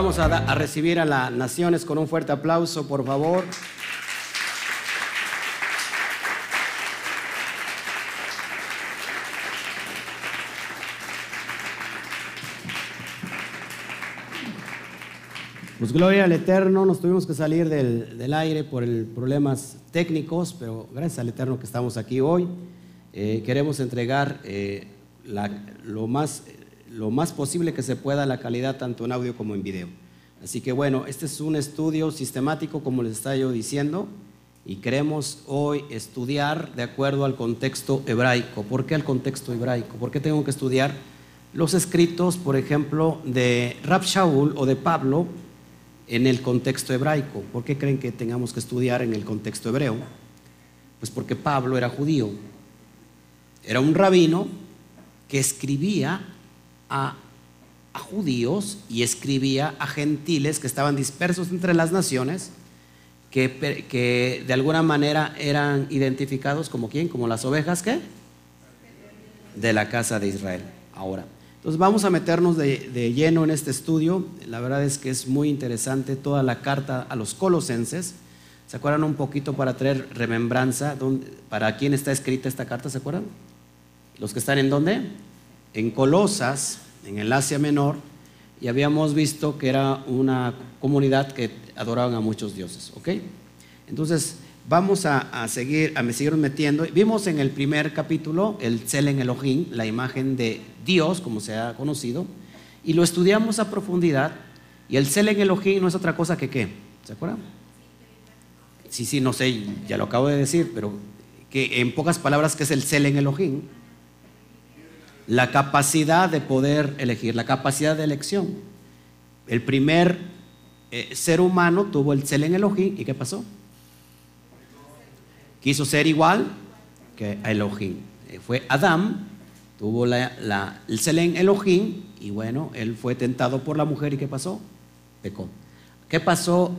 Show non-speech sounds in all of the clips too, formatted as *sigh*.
Vamos a, recibir a las naciones con un fuerte aplauso, por favor. Pues gloria al Eterno, nos tuvimos que salir del, aire por el, problemas técnicos, pero gracias al Eterno que estamos aquí hoy. Eh, queremos entregar eh, lo, más, lo más posible que se pueda la calidad tanto en audio como en video. Así que bueno, este es un estudio sistemático, como les estaba yo diciendo, y queremos hoy estudiar de acuerdo al contexto hebraico. ¿Por qué al contexto hebraico? ¿Por qué tengo que estudiar los escritos, por ejemplo, de Rab Shaul o de Pablo? en el contexto hebraico. ¿Por qué creen que tengamos que estudiar en el contexto hebreo? Pues porque Pablo era judío. Era un rabino que escribía a, judíos y escribía a gentiles que estaban dispersos entre las naciones, que, que de alguna manera eran identificados como quién, como las ovejas ¿qué? de la casa de Israel. Ahora, entonces vamos a meternos de, lleno en este estudio. La verdad es que es muy interesante toda la carta a los colosenses. ¿Se acuerdan un poquito para traer remembranza? ¿Para quién está escrita esta carta? ¿Se acuerdan? Los que están en dónde? En Colosas, en el Asia Menor, y habíamos visto que era una comunidad que adoraban a muchos dioses. ¿Ok? Entonces, Vamos a, seguir, a seguir metiendo. Vimos en el primer capítulo el Selen Elohim, la imagen de Dios, como se ha conocido, y lo estudiamos a profundidad. Y el Selen Elohim no es otra cosa que qué. ¿Se acuerdan? Sí, sí, no sé, ya lo acabo de decir, pero que en pocas palabras, ¿qué es el Selen Elohim? La capacidad de poder elegir, la capacidad de elección. El primer eh, ser humano tuvo el Selen Elohim, ¿y qué pasó? quiso ser igual que Elohim. Eh, fue Adán, tuvo la, el Selén Elohim y bueno, él fue tentado por la mujer y ¿qué pasó? Pecó. ¿Qué pasó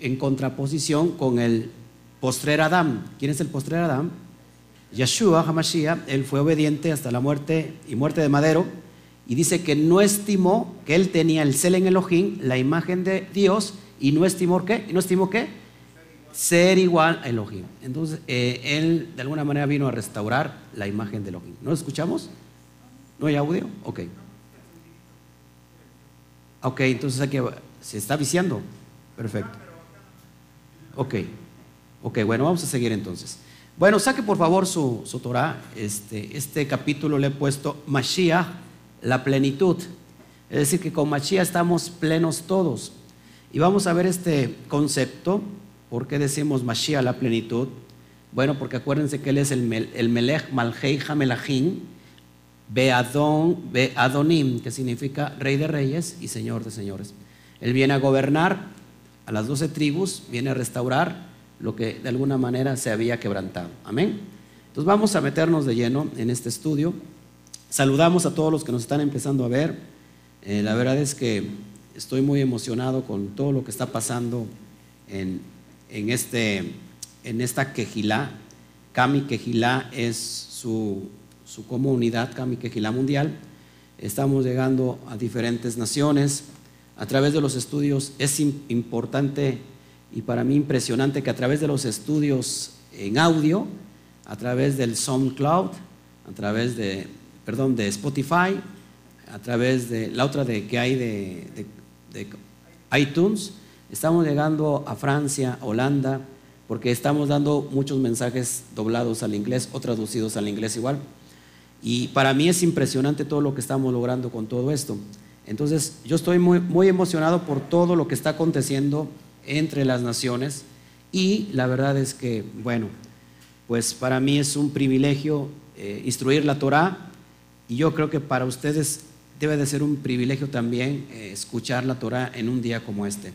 en contraposición con el postrer Adán? ¿Quién es el postrer Adán? Yeshua Hamashiach, él fue obediente hasta la muerte y muerte de madero y dice que no estimó que él tenía el Selén Elohim, la imagen de Dios, y no estimó qué, y no estimó qué, ser igual a Elohim. Entonces, eh, él de alguna manera vino a restaurar la imagen de Elohim. ¿No lo escuchamos? ¿No hay audio? Ok. Ok, entonces aquí se está viciando. Perfecto. Ok. Ok, bueno, vamos a seguir entonces. Bueno, saque por favor su, su Torah. Este, este capítulo le he puesto Mashiach, la plenitud. Es decir, que con Mashiach estamos plenos todos. Y vamos a ver este concepto ¿Por qué decimos Mashiach la plenitud? Bueno, porque acuérdense que él es el, el Melech Malhei Hamelachim, Beadon, Beadonim, que significa rey de reyes y señor de señores. Él viene a gobernar a las doce tribus, viene a restaurar lo que de alguna manera se había quebrantado. Amén. Entonces vamos a meternos de lleno en este estudio. Saludamos a todos los que nos están empezando a ver. Eh, la verdad es que estoy muy emocionado con todo lo que está pasando en, en, este, en esta quejilá. Kami Quejilá es su, su comunidad, Kami Quejilá Mundial. Estamos llegando a diferentes naciones. A través de los estudios es importante y para mí impresionante que a través de los estudios en audio, a través del SoundCloud, a través de, perdón, de Spotify, a través de la otra de, que hay de, iTunes, Estamos llegando a Francia, Holanda, porque estamos dando muchos mensajes doblados al inglés o traducidos al inglés igual. Y para mí es impresionante todo lo que estamos logrando con todo esto. Entonces, yo estoy muy, muy emocionado por todo lo que está aconteciendo entre las naciones. Y la verdad es que, bueno, pues para mí es un privilegio eh, instruir la Torah y yo creo que para ustedes debe de ser un privilegio también eh, escuchar la Torah en un día como este.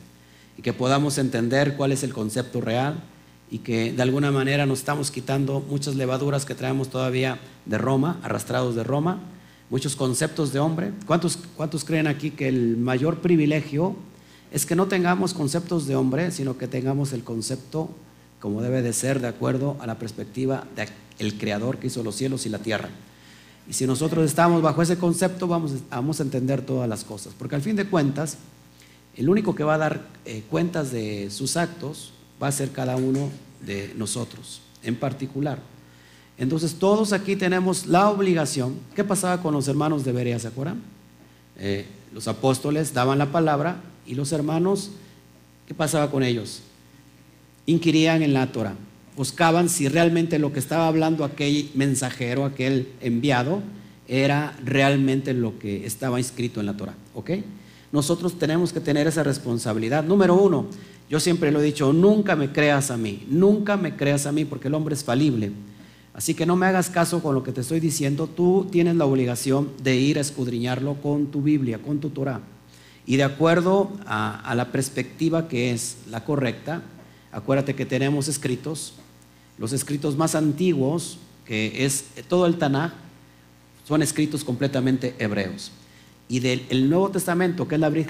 Y que podamos entender cuál es el concepto real y que de alguna manera nos estamos quitando muchas levaduras que traemos todavía de Roma, arrastrados de Roma, muchos conceptos de hombre. ¿Cuántos, cuántos creen aquí que el mayor privilegio es que no tengamos conceptos de hombre, sino que tengamos el concepto como debe de ser de acuerdo a la perspectiva del creador que hizo los cielos y la tierra? Y si nosotros estamos bajo ese concepto, vamos, vamos a entender todas las cosas, porque al fin de cuentas, el único que va a dar eh, cuentas de sus actos va a ser cada uno de nosotros en particular. Entonces todos aquí tenemos la obligación. ¿Qué pasaba con los hermanos de Berea? ¿Se acuerdan? Eh, los apóstoles daban la palabra y los hermanos, ¿qué pasaba con ellos? Inquirían en la Torah, buscaban si realmente lo que estaba hablando aquel mensajero, aquel enviado, era realmente lo que estaba inscrito en la Torah. ¿Ok? Nosotros tenemos que tener esa responsabilidad. Número uno, yo siempre lo he dicho, nunca me creas a mí, nunca me creas a mí porque el hombre es falible. Así que no me hagas caso con lo que te estoy diciendo, tú tienes la obligación de ir a escudriñarlo con tu Biblia, con tu Torah. Y de acuerdo a, la perspectiva que es la correcta, acuérdate que tenemos escritos, los escritos más antiguos, que es todo el Tanaj, son escritos completamente hebreos. Y del Nuevo Testamento, que es la Brit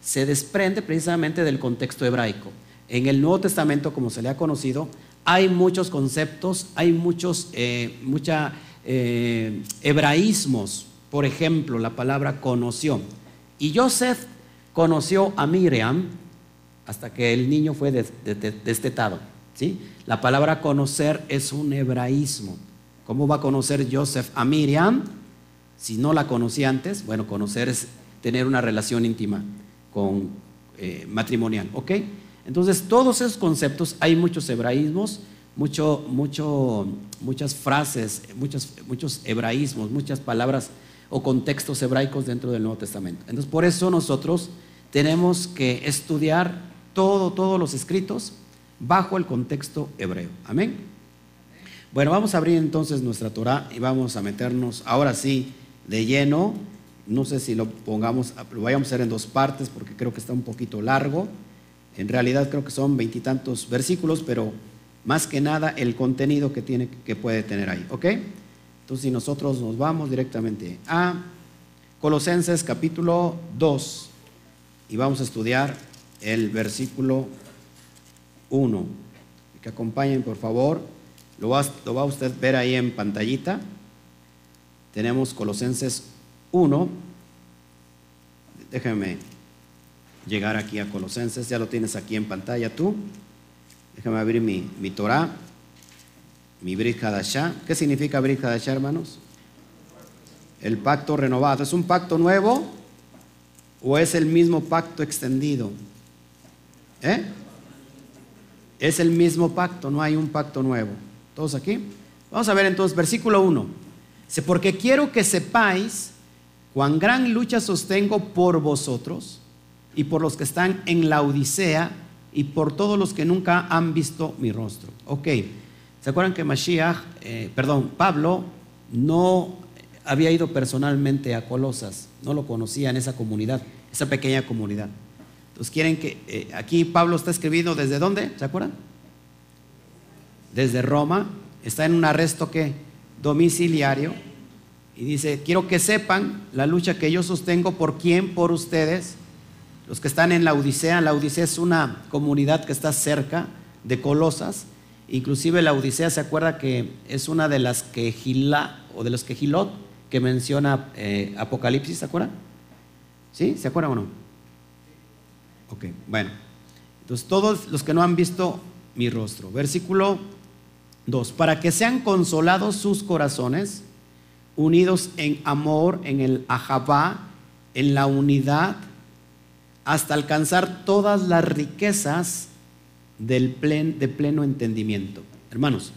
se desprende precisamente del contexto hebraico. En el Nuevo Testamento, como se le ha conocido, hay muchos conceptos, hay muchos eh, eh, hebraísmos. Por ejemplo, la palabra conoció. Y Joseph conoció a Miriam hasta que el niño fue destetado. ¿sí? La palabra conocer es un hebraísmo. ¿Cómo va a conocer Joseph a Miriam si no la conocía antes? Bueno, conocer es tener una relación íntima con eh, matrimonial, ¿ok? Entonces, todos esos conceptos, hay muchos hebraísmos, mucho, mucho, muchas frases, muchos, muchos hebraísmos, muchas palabras o contextos hebraicos dentro del Nuevo Testamento. Entonces, por eso nosotros tenemos que estudiar todo, todos los escritos bajo el contexto hebreo. Amén. Bueno, vamos a abrir entonces nuestra Torah y vamos a meternos ahora sí de lleno. No sé si lo pongamos, lo vayamos a hacer en dos partes porque creo que está un poquito largo. En realidad creo que son veintitantos versículos, pero más que nada el contenido que, tiene, que puede tener ahí. ¿Ok? Entonces, si nosotros nos vamos directamente a Colosenses capítulo 2 y vamos a estudiar el versículo 1. Que acompañen, por favor. Lo va, lo va a usted ver ahí en pantallita. Tenemos Colosenses 1. Déjeme llegar aquí a Colosenses, ya lo tienes aquí en pantalla tú. Déjame abrir mi, mi Torah, mi Brit Hadashah. ¿Qué significa Brit Hadashah, hermanos? El pacto renovado. ¿Es un pacto nuevo o es el mismo pacto extendido? ¿Eh? Es el mismo pacto, no hay un pacto nuevo. ¿Todos aquí? Vamos a ver entonces, versículo 1. Dice, porque quiero que sepáis cuán gran lucha sostengo por vosotros y por los que están en la Odisea y por todos los que nunca han visto mi rostro. Ok, ¿se acuerdan que Mashiach, eh, perdón, Pablo no había ido personalmente a Colosas, no lo conocía en esa comunidad, esa pequeña comunidad. Entonces quieren que, eh, aquí Pablo está escribiendo desde dónde, ¿se acuerdan? Desde Roma, está en un arresto que domiciliario. Y dice, quiero que sepan la lucha que yo sostengo. Por quién, por ustedes, los que están en la Odisea, la Odisea es una comunidad que está cerca de Colosas. Inclusive la Odisea se acuerda que es una de las que Gilá o de los que Gilot que menciona eh, Apocalipsis, ¿se acuerdan? ¿Sí? ¿Se acuerdan o no? Ok, bueno. Entonces todos los que no han visto mi rostro. Versículo 2. Para que sean consolados sus corazones, unidos en amor, en el ajabá, en la unidad hasta alcanzar todas las riquezas del de pleno entendimiento. Hermanos,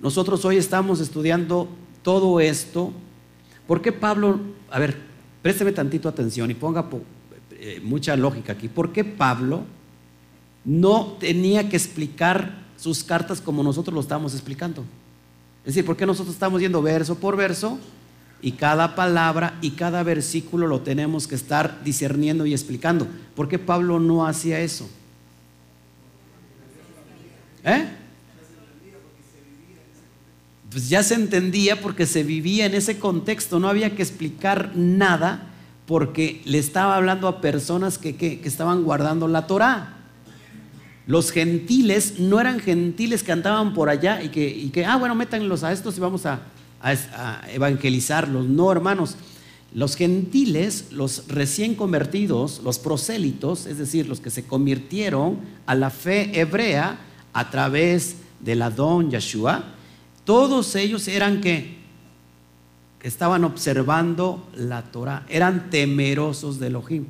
nosotros hoy estamos estudiando todo esto. ¿Por qué Pablo, a ver, présteme tantito atención y ponga eh, mucha lógica aquí, ¿por qué Pablo no tenía que explicar sus cartas como nosotros lo estamos explicando? Es decir, ¿por qué nosotros estamos yendo verso por verso y cada palabra y cada versículo lo tenemos que estar discerniendo y explicando. ¿Por qué Pablo no hacía eso? ¿Eh? Pues ya se entendía porque se vivía en ese contexto, no había que explicar nada porque le estaba hablando a personas que, estaban guardando la Torah. Los gentiles no eran gentiles que andaban por allá y que, y que ah, bueno, métanlos a estos y vamos a, a, evangelizarlos. No, hermanos. Los gentiles, los recién convertidos, los prosélitos, es decir, los que se convirtieron a la fe hebrea a través de la don Yeshua, todos ellos eran que estaban observando la Torah, eran temerosos de Elohim.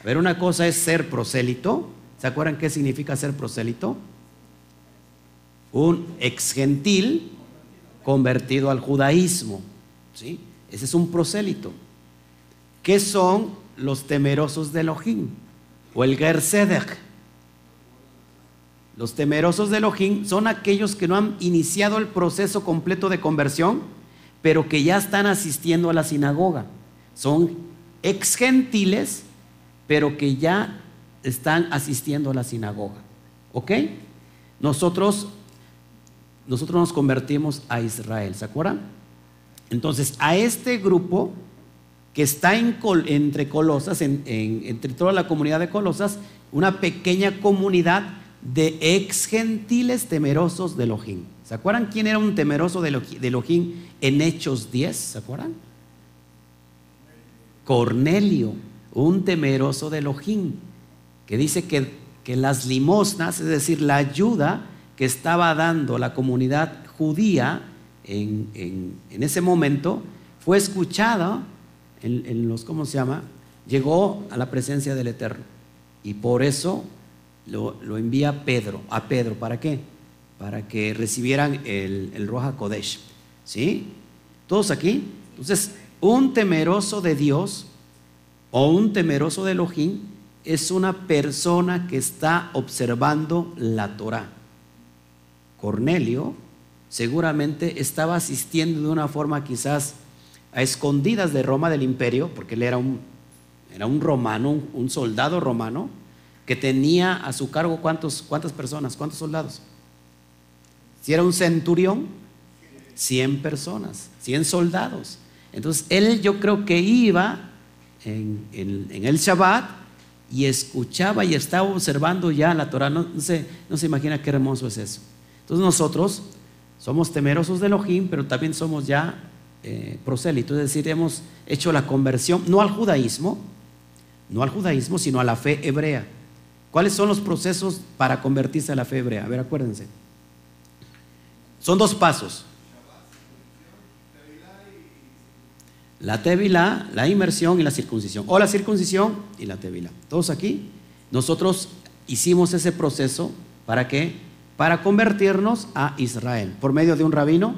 A ver, una cosa es ser prosélito. ¿Se acuerdan qué significa ser prosélito? Un ex gentil convertido al judaísmo. ¿sí? Ese es un prosélito. ¿Qué son los temerosos de Elohim? O el Gersedech. Los temerosos de Elohim son aquellos que no han iniciado el proceso completo de conversión, pero que ya están asistiendo a la sinagoga. Son ex gentiles, pero que ya están asistiendo a la sinagoga. ¿Ok? Nosotros, nosotros nos convertimos a Israel, ¿se acuerdan? Entonces, a este grupo que está entre Colosas, entre toda la comunidad de Colosas, una pequeña comunidad de ex gentiles temerosos de Elohim. ¿Se acuerdan quién era un temeroso de Elohim en Hechos 10? ¿Se acuerdan? Cornelio, un temeroso de Elohim, que dice que, que las limosnas, es decir, la ayuda que estaba dando la comunidad judía en, en ese momento, fue escuchada en, los, ¿cómo se llama? Llegó a la presencia del Eterno. Y por eso lo, envía Pedro, a Pedro. ¿Para qué? Para que recibieran el, el Roja Kodesh. ¿Sí? ¿Todos aquí? Entonces, un temeroso de Dios o un temeroso de Elohim es una persona que está observando la Torah. Cornelio seguramente estaba asistiendo de una forma quizás a escondidas de Roma del imperio, porque él era un, era un romano, un, soldado romano, que tenía a su cargo ¿cuántos, cuántas personas, cuántos soldados. Si era un centurión, 100 personas, 100 soldados. Entonces él yo creo que iba en, el Shabbat y escuchaba y estaba observando ya la Torah. No, se, no se imagina qué hermoso es eso. Entonces nosotros somos temerosos de Elohim, pero también somos ya eh, prosélito, es decir, hemos hecho la conversión no al judaísmo, no al judaísmo, sino a la fe hebrea. ¿Cuáles son los procesos para convertirse a la fe? A ver, acuérdense. Son dos pasos. La tevilá, la inmersión y la circuncisión. O la circuncisión y la tevilá. Todos aquí. Nosotros hicimos ese proceso para qué? Para convertirnos a Israel. Por medio de un rabino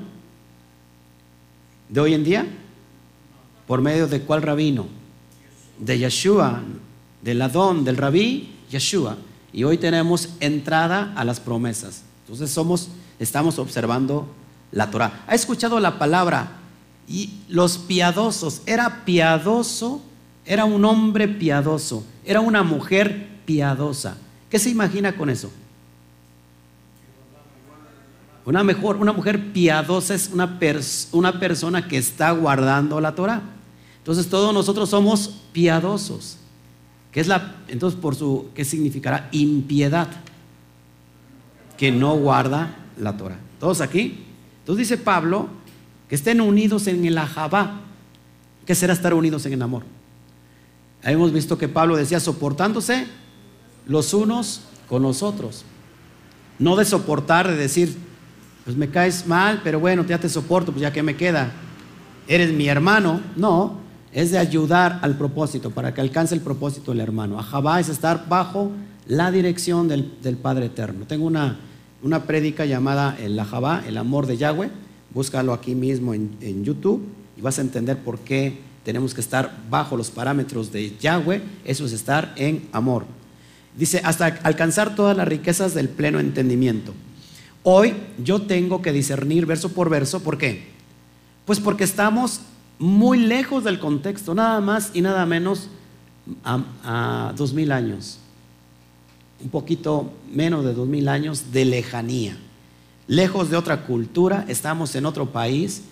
de hoy en día? ¿Por medio de cuál rabino? De Yeshua, del Adón, del rabí Y hoy tenemos entrada a las promesas. Entonces somos, estamos observando la Torah. ¿Ha escuchado la palabra? Y los piadosos, era piadoso, era un hombre piadoso, era una mujer piadosa. ¿Qué se imagina con eso? Una, mejor, una mujer piadosa es una, una persona que está guardando la Torah. Entonces todos nosotros somos piadosos. ¿Qué es la, entonces, por su, ¿qué significará? Impiedad. Que no guarda la Torah. ¿Todos aquí? Entonces dice Pablo que estén unidos en el ajabá. ¿Qué será estar unidos en el amor? Hemos visto que Pablo decía soportándose los unos con los otros. No de soportar, de decir, pues me caes mal, pero bueno, ya te soporto, pues ya que me queda, eres mi hermano. No, es de ayudar al propósito, para que alcance el propósito del hermano. Ajabá es estar bajo la dirección del, Padre Eterno. Tengo una, una prédica llamada el Ajabá, el amor de Yahweh. Búscalo aquí mismo en, en YouTube y vas a entender por qué tenemos que estar bajo los parámetros de Yahweh. Eso es estar en amor. Dice, hasta alcanzar todas las riquezas del pleno entendimiento. Hoy yo tengo que discernir verso por verso, ¿por qué? Pues porque estamos muy lejos del contexto, nada más y nada menos a, dos mil años, un poquito menos de dos mil años de lejanía, lejos de otra cultura, estamos en otro país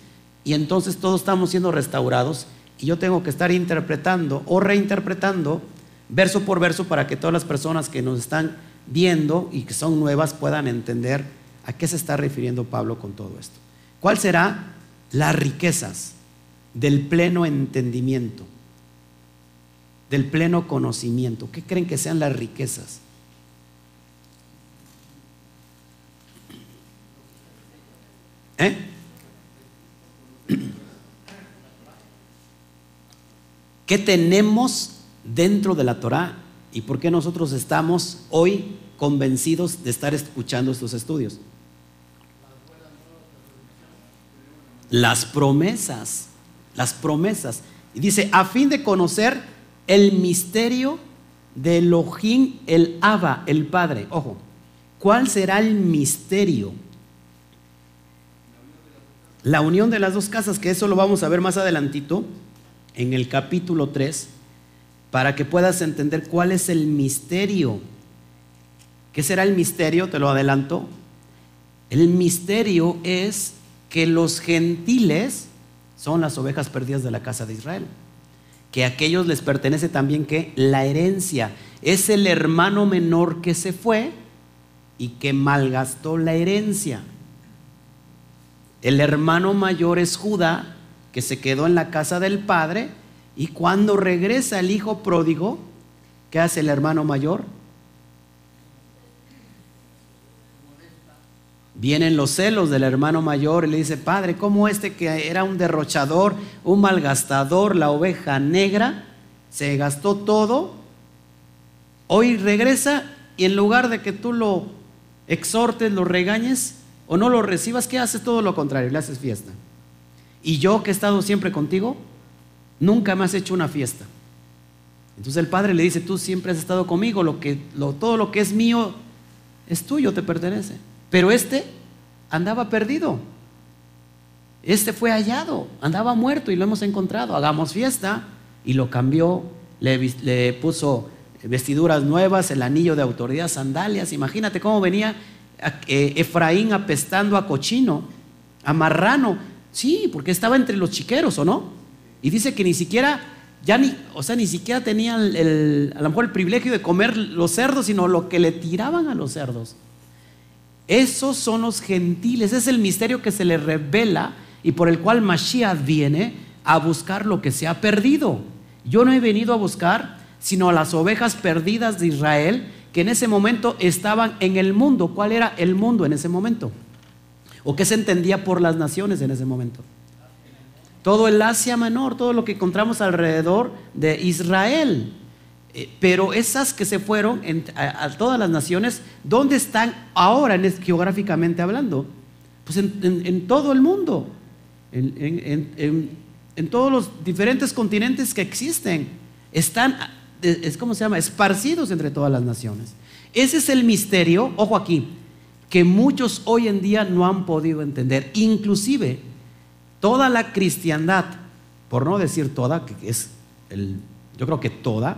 y entonces todos estamos siendo restaurados y yo tengo que estar interpretando o reinterpretando verso por verso para que todas las personas que nos están viendo y que son nuevas puedan entender ¿A qué se está refiriendo Pablo con todo esto? ¿Cuál será las riquezas? Del pleno entendimiento, del pleno conocimiento. ¿Qué creen que sean las riquezas? ¿Eh? *clears throat* ¿Qué tenemos dentro de la Torah y por qué nosotros estamos hoy convencidos de estar escuchando estos estudios? Las promesas, las promesas. Y dice, a fin de conocer el misterio de Elohim, el Abba, el Padre. Ojo, ¿cuál será el misterio? La unión de las dos casas, que eso lo vamos a ver más adelantito en el capítulo 3, para que puedas entender cuál es el misterio. ¿Qué será el misterio? Te lo adelanto. El misterio es que los gentiles son las ovejas perdidas de la casa de Israel. Que a aquellos les pertenece también que la herencia es el hermano menor que se fue y que malgastó la herencia. El hermano mayor es Judá, que se quedó en la casa del padre, y cuando regresa el hijo pródigo, ¿qué hace el hermano mayor? Vienen los celos del hermano mayor y le dice, padre, ¿cómo este que era un derrochador, un malgastador, la oveja negra, se gastó todo? Hoy regresa y en lugar de que tú lo exhortes, lo regañes o no lo recibas, ¿qué haces? Todo lo contrario, le haces fiesta. Y yo que he estado siempre contigo, nunca me has hecho una fiesta. Entonces el padre le dice, tú siempre has estado conmigo, lo que, todo lo que es mío es tuyo, te pertenece. Pero este andaba perdido. Este fue hallado, andaba muerto y lo hemos encontrado. Hagamos fiesta y lo cambió, le, puso vestiduras nuevas, el anillo de autoridad, sandalias. Imagínate cómo venía eh, Efraín apestando a cochino, a marrano. Sí, porque estaba entre los chiqueros, ¿o no? Y dice que ni siquiera, ya ni, o sea, ni siquiera tenía el, a lo mejor el privilegio de comer los cerdos, sino lo que le tiraban a los cerdos. Esos son los gentiles, es el misterio que se le revela y por el cual Mashiach viene a buscar lo que se ha perdido. Yo no he venido a buscar sino a las ovejas perdidas de Israel que en ese momento estaban en el mundo. ¿Cuál era el mundo en ese momento? ¿O qué se entendía por las naciones en ese momento? Todo el Asia Menor, todo lo que encontramos alrededor de Israel. Eh, pero esas que se fueron a, todas las naciones, ¿dónde están ahora geográficamente hablando? Pues en, todo el mundo, en, todos los diferentes continentes que existen. Están, es como se llama, esparcidos entre todas las naciones. Ese es el misterio, ojo aquí, que muchos hoy en día no han podido entender. Inclusive, toda la cristiandad, por no decir toda, que es yo creo que toda,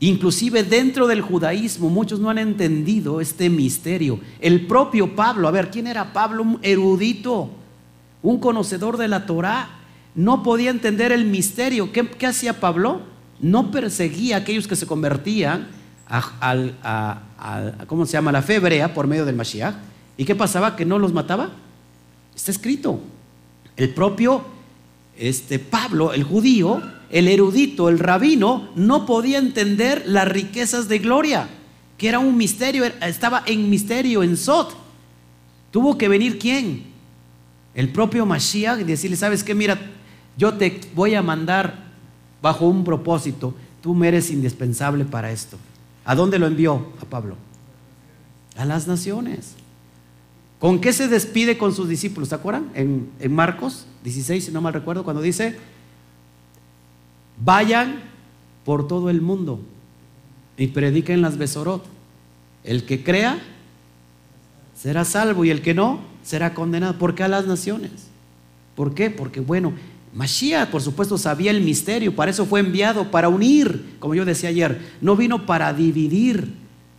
inclusive dentro del judaísmo, muchos no han entendido este misterio. El propio Pablo, a ver, ¿quién era Pablo? Un erudito, un conocedor de la Torá, no podía entender el misterio. ¿Qué, hacía Pablo? No perseguía a aquellos que se convertían a, ¿cómo se llama? La fe hebrea por medio del Mashiach. ¿Y qué pasaba? ¿Que no los mataba? Está escrito. El propio este, Pablo, el judío, el erudito, el rabino, no podía entender las riquezas de gloria, que era un misterio, estaba en misterio, en Sot. Tuvo que venir quién? El propio Mashiach y decirle, ¿sabes qué? Mira, yo te voy a mandar bajo un propósito, tú me eres indispensable para esto. ¿A dónde lo envió a Pablo? A las naciones. ¿Con qué se despide con sus discípulos? ¿Se acuerdan? En, Marcos 16, si no mal recuerdo, cuando dice, vayan por todo el mundo y prediquen las Besorot. El que crea será salvo y el que no será condenado. ¿Por qué a las naciones? ¿Por qué? Porque bueno, Mashiach, por supuesto, sabía el misterio, para eso fue enviado, para unir, como yo decía ayer, no vino para dividir.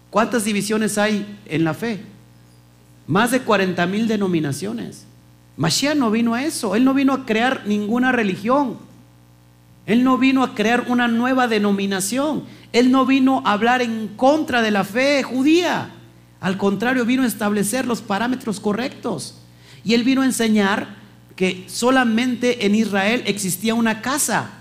¿Cuántas divisiones hay en la fe? Más de 40 mil denominaciones. Mashiach no vino a eso, él no vino a crear ninguna religión, él no vino a crear una nueva denominación, él no vino a hablar en contra de la fe judía, al contrario, vino a establecer los parámetros correctos y él vino a enseñar que solamente en Israel existía una casa.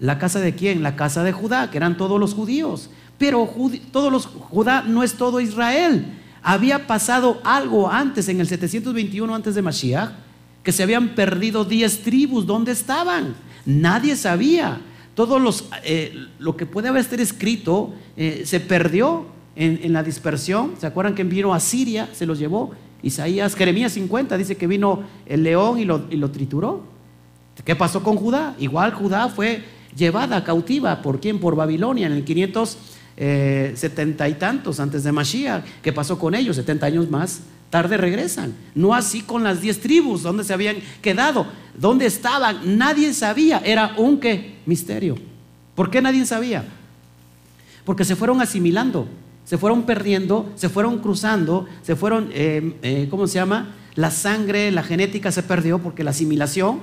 ¿La casa de quién? La casa de Judá, que eran todos los judíos. Pero todos los Judá no es todo Israel. Había pasado algo antes, en el 721 antes de Mashiach, que se habían perdido 10 tribus. ¿Dónde estaban? Nadie sabía. Todos los, eh, lo que puede haber escrito eh, se perdió en, la dispersión. ¿Se acuerdan que vino a Siria? Se los llevó. Isaías, Jeremías 50 dice que vino el león y lo, y lo trituró. ¿Qué pasó con Judá? Igual Judá fue llevada cautiva. ¿Por quién? Por Babilonia en el 570 y tantos antes de Mashiach. ¿Qué pasó con ellos? 70 años más tarde regresan. No así con las diez tribus, donde se habían quedado, dónde estaban, nadie sabía, era un qué misterio. ¿Por qué nadie sabía? Porque se fueron asimilando, se fueron perdiendo, se fueron cruzando, se fueron, eh, eh, ¿cómo se llama? La sangre, la genética se perdió porque la asimilación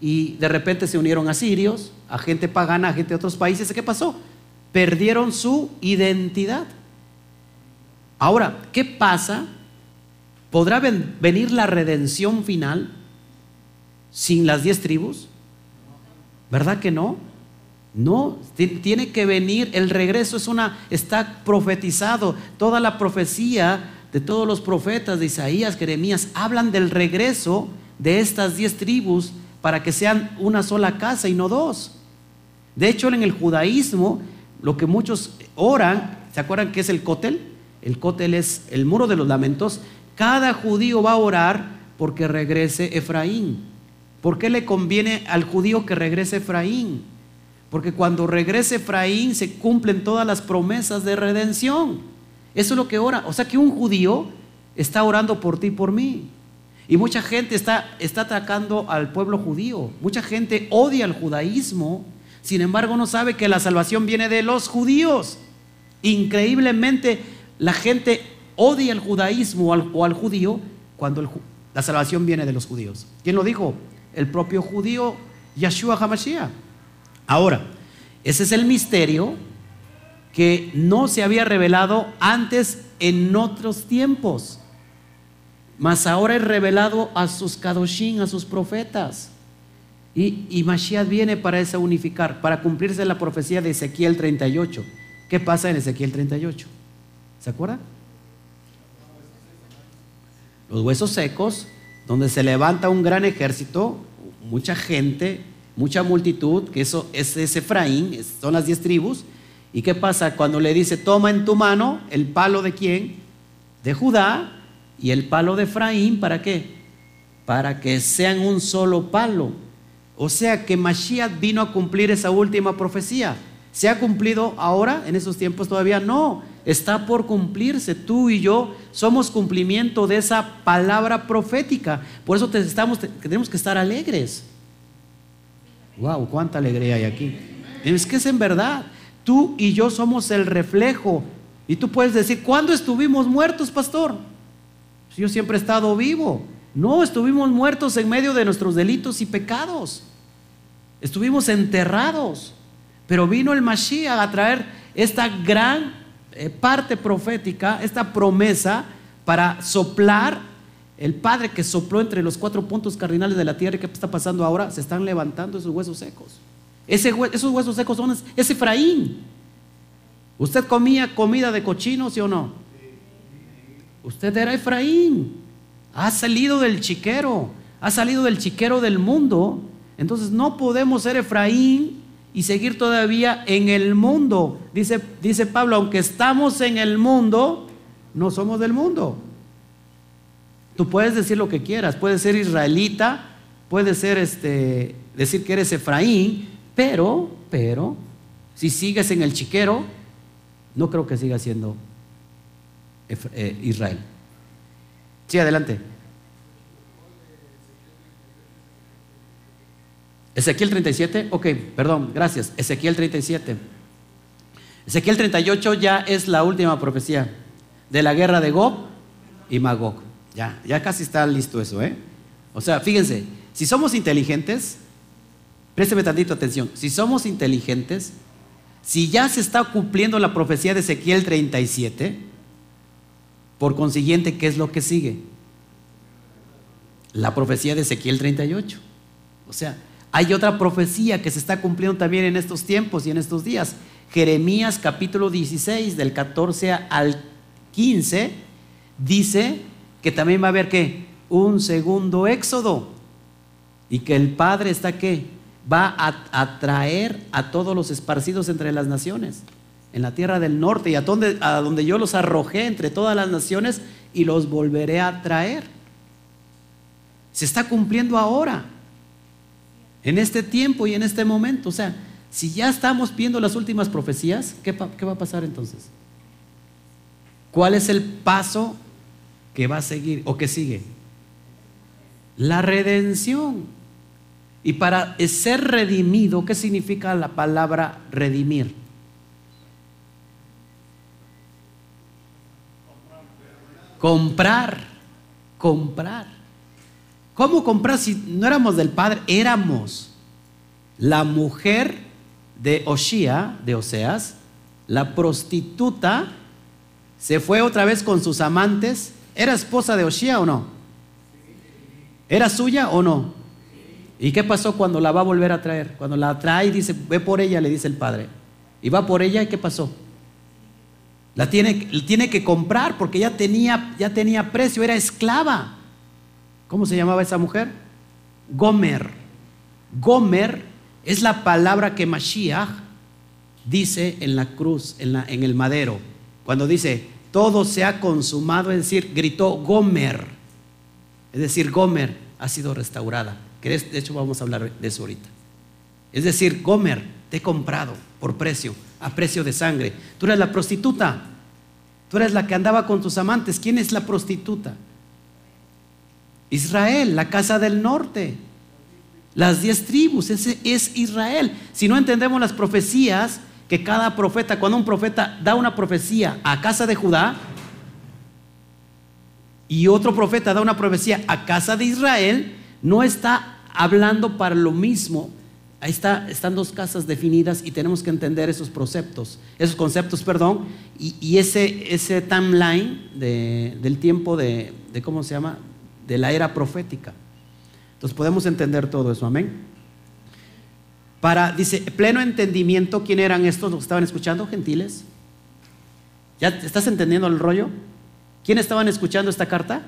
y de repente se unieron a sirios, a gente pagana, a gente de otros países. ¿Qué pasó? Perdieron su identidad. Ahora, ¿qué pasa ¿Podrá venir la redención final sin las diez tribus? ¿Verdad que no? No, tiene que venir el regreso, es una, está profetizado. Toda la profecía de todos los profetas de Isaías, Jeremías, hablan del regreso de estas diez tribus para que sean una sola casa y no dos. De hecho, en el judaísmo, lo que muchos oran, ¿se acuerdan qué es el cótel? El cótel es el muro de los lamentos, cada judío va a orar porque regrese Efraín. ¿Por qué le conviene al judío que regrese Efraín? Porque cuando regrese Efraín se cumplen todas las promesas de redención. Eso es lo que ora. O sea que un judío está orando por ti y por mí. Y mucha gente está, está atacando al pueblo judío. Mucha gente odia al judaísmo. Sin embargo, no sabe que la salvación viene de los judíos. Increíblemente, la gente odia el judaísmo o al, judío cuando la salvación viene de los judíos. ¿Quién lo dijo? El propio judío Yeshua HaMashiach. Ahora, ese es el misterio que no se había revelado antes en otros tiempos. Mas ahora es revelado a sus kadoshim, a sus profetas. Y, y Mashiach viene para esa unificar, para cumplirse la profecía de Ezequiel 38. ¿Qué pasa en Ezequiel 38? ¿Se acuerdan? Los huesos secos, donde se levanta un gran ejército, mucha gente, mucha multitud, que eso es, Efraín, son las diez tribus. ¿Y qué pasa cuando le dice, toma en tu mano el palo de quién? De Judá y el palo de Efraín, ¿para qué? Para que sean un solo palo. O sea que Mashiach vino a cumplir esa última profecía. ¿Se ha cumplido ahora? En esos tiempos todavía no está por cumplirse. Tú y yo somos cumplimiento de esa palabra profética. Por eso tenemos que estar alegres. Wow, cuánta alegría hay aquí. Es que es en verdad. Tú y yo somos el reflejo. Y tú puedes decir, ¿cuándo estuvimos muertos, pastor? Yo siempre he estado vivo. No, estuvimos muertos en medio de nuestros delitos y pecados. Estuvimos enterrados. Pero vino el Mashiach a traer esta gran parte profética, esta promesa para soplar. El Padre que sopló entre los cuatro puntos cardinales de la tierra, ¿qué está pasando ahora? Se están levantando esos huesos secos. esos huesos secos son es Efraín. ¿Usted comía comida de cochino, sí o no? Usted era Efraín. Ha salido del chiquero. Ha salido del chiquero del mundo. Entonces no podemos ser Efraín y seguir todavía en el mundo. Dice, dice Pablo, aunque estamos en el mundo, no somos del mundo. Tú puedes decir lo que quieras, puedes ser israelita, puedes ser este, decir que eres Efraín, pero, pero, si sigues en el chiquero, no creo que sigas siendo eh, Israel. Sí, adelante. Ezequiel 37, ok, perdón, gracias. Ezequiel 37. Ezequiel 38 ya es la última profecía de la guerra de Gog y Magog. Ya, ya casi está listo eso, ¿eh? O sea, fíjense, si somos inteligentes, présteme tantito atención, si somos inteligentes, si ya se está cumpliendo la profecía de Ezequiel 37, por consiguiente, ¿qué es lo que sigue? La profecía de Ezequiel 38. sea, hay otra profecía que se está cumpliendo también en estos tiempos y en estos días. Jeremías capítulo 16, del 14 al 15, dice que también va a haber que un segundo éxodo y que el Padre está que va a atraer a todos los esparcidos entre las naciones, en la tierra del norte y a donde, a donde yo los arrojé entre todas las naciones y los volveré a traer. Se está cumpliendo ahora, en este tiempo y en este momento. O sea, si ya estamos viendo las últimas profecías, ¿qué, qué va a pasar entonces? ¿Cuál es el paso que va a seguir o que sigue? La redención. Y para ser redimido, ¿qué significa la palabra redimir? Comprar, comprar. ¿Cómo comprar si no éramos del Padre? Éramos la mujer de Oshia, de Oseas, la prostituta, se fue otra vez con sus amantes. ¿Era esposa de Oshia o no? ¿Era suya o no? ¿Y qué pasó cuando la va a volver a traer? Cuando la trae y dice, ve por ella, le dice el padre. Y va por ella y ¿qué pasó? La tiene, tiene que comprar porque ya tenía, ya tenía precio, era esclava. ¿Cómo se llamaba esa mujer? Gomer. Gomer es la palabra que Mashiach dice en la cruz, en, en el madero. Cuando dice, todo se ha consumado, es decir, gritó Gomer. Es decir, Gomer ha sido restaurada que de hecho vamos a hablar de eso ahorita. Es decir, Gomer, te he comprado por precio, a precio de sangre. Tú eres la prostituta, tú eres la que andaba con tus amantes. ¿Quién es la prostituta? Israel, la casa del norte. Las diez tribus, ese es Israel. Si no entendemos las profecías, que cada profeta, cuando un profeta da una profecía a casa de Judá, y otro profeta da una profecía a casa de Israel, no está hablando para lo mismo. Ahí está, están dos casas definidas y tenemos que entender esos conceptos, esos conceptos, perdón, y, ese, ese timeline del tiempo de, de, ¿cómo se llama? De la era profética. Entonces podemos entender todo eso, amén. Para, dice, pleno entendimiento, ¿quién eran estos los que estaban escuchando? Gentiles. ¿Ya estás entendiendo el rollo? ¿Quién estaban escuchando esta carta?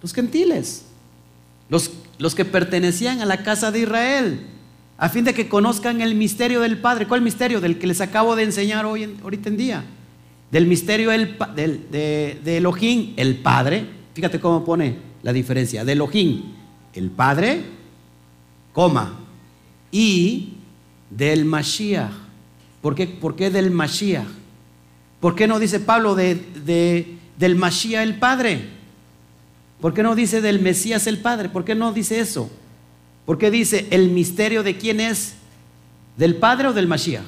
Los gentiles los, que pertenecían a la casa de Israel, a fin de que conozcan el misterio del Padre. ¿Cuál misterio? Del que les acabo de enseñar hoy en, ahorita en día. Del misterio del, de, de Elohim, el Padre. Fíjate cómo pone la diferencia. De Elohim, el Padre, coma. Y del Mashiach. ¿Por qué, ¿Por qué del Mashiach? ¿Por qué no dice Pablo de, de, del Mashiach el Padre? ¿Por qué no dice del Mesías el Padre? ¿Por qué no dice eso? ¿Por qué dice el misterio de quién es? ¿Del Padre o del Mashiach?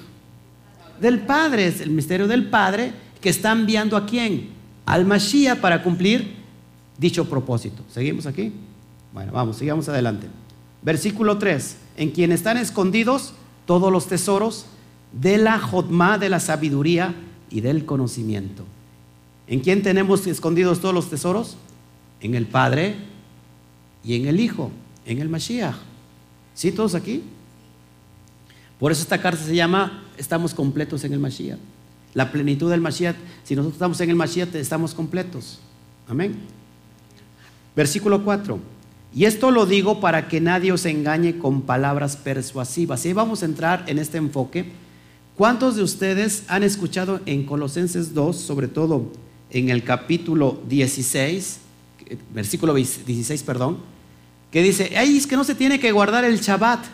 Del Padre, es el misterio del Padre que está enviando a quién? Al Mashiach para cumplir dicho propósito. ¿Seguimos aquí? Bueno, vamos, sigamos adelante. Versículo 3. En quien están escondidos todos los tesoros de la jodma, de la sabiduría y del conocimiento. ¿En quién tenemos escondidos todos los tesoros? en el Padre y en el Hijo, en el Mashiach. ¿Sí, todos aquí? Por eso esta carta se llama Estamos completos en el Mashiach. La plenitud del Mashiach, si nosotros estamos en el Mashiach, estamos completos. Amén. Versículo 4. Y esto lo digo para que nadie os engañe con palabras persuasivas. Y vamos a entrar en este enfoque. ¿Cuántos de ustedes han escuchado en Colosenses 2, sobre todo en el capítulo 16, versículo 16, perdón, que dice, ahí es que no se tiene que guardar el Shabbat.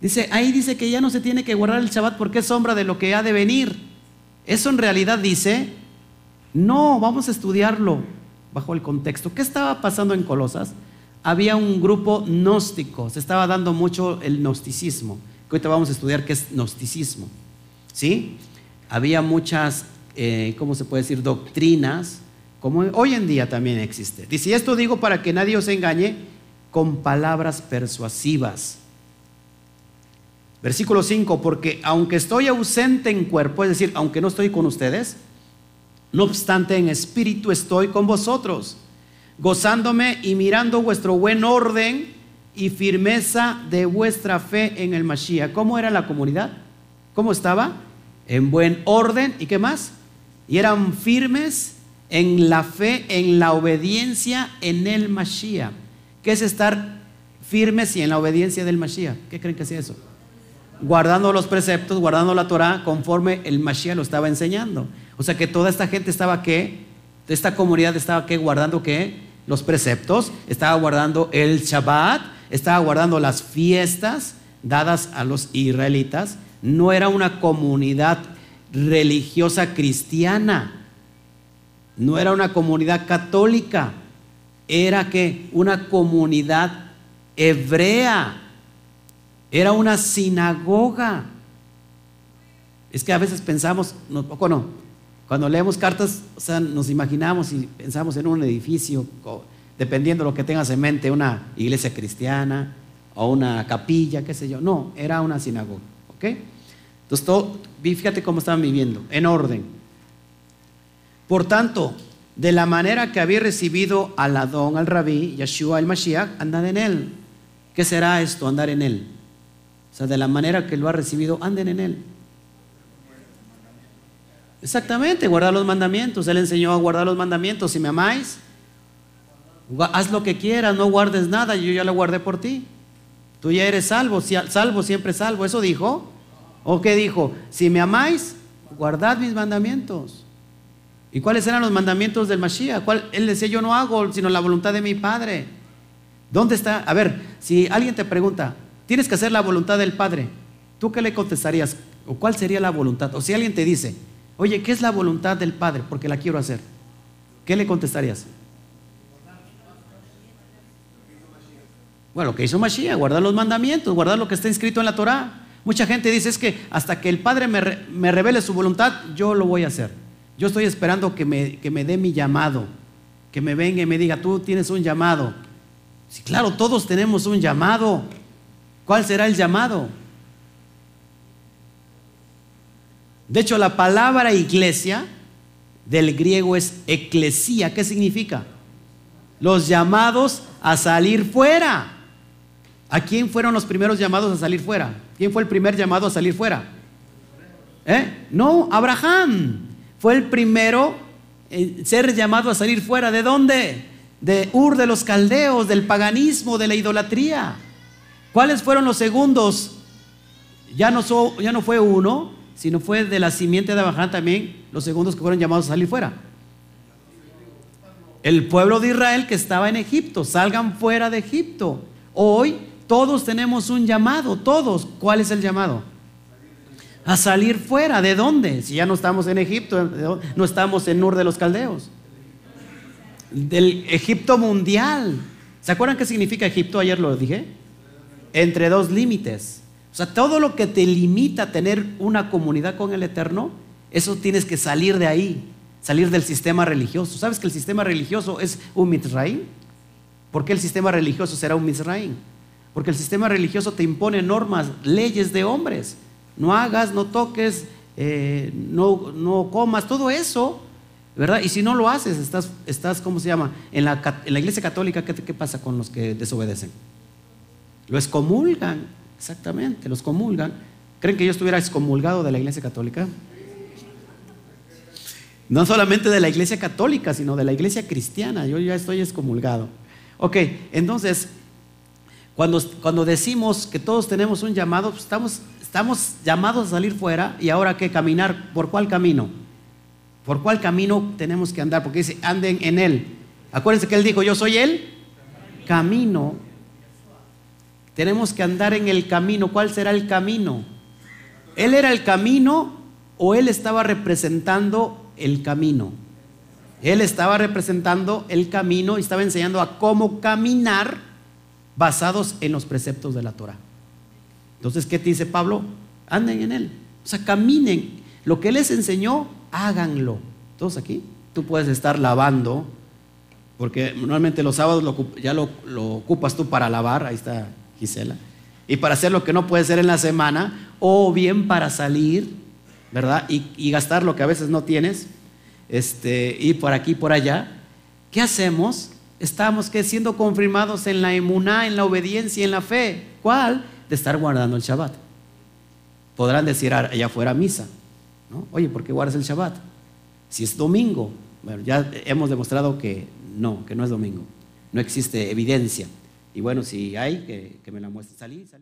Dice, ahí dice que ya no se tiene que guardar el Shabbat porque es sombra de lo que ha de venir. Eso en realidad dice, no, vamos a estudiarlo bajo el contexto. ¿Qué estaba pasando en Colosas? Había un grupo gnóstico, se estaba dando mucho el gnosticismo, que ahorita vamos a estudiar qué es gnosticismo. ¿Sí? Había muchas, eh, ¿cómo se puede decir?, doctrinas como hoy en día también existe. Dice, esto digo para que nadie os engañe con palabras persuasivas. Versículo 5, porque aunque estoy ausente en cuerpo, es decir, aunque no estoy con ustedes, no obstante en espíritu estoy con vosotros, gozándome y mirando vuestro buen orden y firmeza de vuestra fe en el Mashiach. ¿Cómo era la comunidad? ¿Cómo estaba? En buen orden. ¿Y qué más? Y eran firmes en la fe, en la obediencia en el Mashiach. ¿Qué es estar firmes y en la obediencia del Mashiach? ¿Qué creen que es eso? Guardando los preceptos, guardando la Torah conforme el Mashiach lo estaba enseñando. O sea que toda esta gente estaba que, esta comunidad estaba que guardando qué? Los preceptos, estaba guardando el Shabbat, estaba guardando las fiestas dadas a los israelitas. No era una comunidad religiosa cristiana no era una comunidad católica, era que una comunidad hebrea, era una sinagoga. Es que a veces pensamos, no, poco no, cuando leemos cartas, o sea, nos imaginamos y pensamos en un edificio, dependiendo de lo que tengas en mente, una iglesia cristiana o una capilla, qué sé yo. No, era una sinagoga, ¿ok? Entonces, todo, fíjate cómo estaban viviendo, en orden. Por tanto, de la manera que habéis recibido al Adón, al Rabí, Yeshua, el Mashiach, andad en él. ¿Qué será esto, andar en él? O sea, de la manera que lo ha recibido, anden en él. Exactamente, guardar los mandamientos. Él enseñó a guardar los mandamientos. Si me amáis, haz lo que quieras, no guardes nada, yo ya lo guardé por ti. Tú ya eres salvo, salvo, siempre salvo. Eso dijo. ¿O qué dijo? Si me amáis, guardad mis mandamientos. ¿Y cuáles eran los mandamientos del Mashiach? Él decía, yo no hago sino la voluntad de mi Padre. ¿Dónde está? A ver, si alguien te pregunta, tienes que hacer la voluntad del Padre, ¿tú qué le contestarías? ¿O cuál sería la voluntad? O si alguien te dice, oye, ¿qué es la voluntad del Padre? Porque la quiero hacer. ¿Qué le contestarías? Bueno, lo que hizo Mashiach, guardar los mandamientos, guardar lo que está inscrito en la Torah. Mucha gente dice, es que hasta que el Padre me, me revele su voluntad, yo lo voy a hacer. Yo estoy esperando que me, que me dé mi llamado, que me venga y me diga, tú tienes un llamado. Sí, claro, todos tenemos un llamado. ¿Cuál será el llamado? De hecho, la palabra iglesia del griego es eclesía. ¿Qué significa? Los llamados a salir fuera. ¿A quién fueron los primeros llamados a salir fuera? ¿Quién fue el primer llamado a salir fuera? ¿Eh? No, Abraham. Fue el primero en ser llamado a salir fuera. ¿De dónde? De Ur de los caldeos, del paganismo, de la idolatría. ¿Cuáles fueron los segundos? Ya no, fue uno, sino fue de la simiente de Abraham también los segundos que fueron llamados a salir fuera. El pueblo de Israel que estaba en Egipto, salgan fuera de Egipto. Hoy todos tenemos un llamado, todos. ¿Cuál es el llamado? a salir fuera. ¿De dónde? Si ya no estamos en Egipto, no estamos en Nur de los Caldeos. Del Egipto mundial. ¿Se acuerdan qué significa Egipto? Ayer lo dije. Entre dos límites. O sea, todo lo que te limita a tener una comunidad con el Eterno, eso tienes que salir de ahí, salir del sistema religioso. ¿Sabes que el sistema religioso es un Mitzrayim? ¿Por qué el sistema religioso será un Mitzrayim? Porque el sistema religioso te impone normas, leyes de hombres no hagas, no toques, eh, no, no comas, todo eso, ¿verdad? Y si no lo haces, estás, estás ¿cómo se llama? En la, en la iglesia católica, ¿qué, ¿qué pasa con los que desobedecen? Lo excomulgan, exactamente, los comulgan. ¿Creen que yo estuviera excomulgado de la iglesia católica? No solamente de la iglesia católica, sino de la iglesia cristiana. Yo ya estoy excomulgado. Ok, entonces, cuando, cuando decimos que todos tenemos un llamado, pues estamos Estamos llamados a salir fuera y ahora que caminar, ¿por cuál camino? ¿Por cuál camino tenemos que andar? Porque dice, anden en él. Acuérdense que él dijo, yo soy él, camino. Tenemos que andar en el camino. ¿Cuál será el camino? ¿Él era el camino o él estaba representando el camino? Él estaba representando el camino y estaba enseñando a cómo caminar basados en los preceptos de la Torah. Entonces, ¿qué te dice Pablo? Anden en él. O sea, caminen. Lo que él les enseñó, háganlo. Todos aquí, tú puedes estar lavando, porque normalmente los sábados ya lo, ocupas tú para lavar, ahí está Y para hacer lo que no puede ser en la semana, o bien para salir, ¿verdad? Y, gastar lo que a veces no tienes, este, ir por aquí, por allá. ¿Qué hacemos? Estamos siendo confirmados en la emuná, en la obediencia, en la fe. ¿Cuál? De estar guardando el Shabbat. Podrán decir ah, allá fuera misa. ¿no? Oye, ¿por qué guardas el Shabbat? Si es domingo. Bueno, ya hemos demostrado que no, que no es domingo. No existe evidencia. Y bueno, si hay, que, que me la muestren. Salí, salí.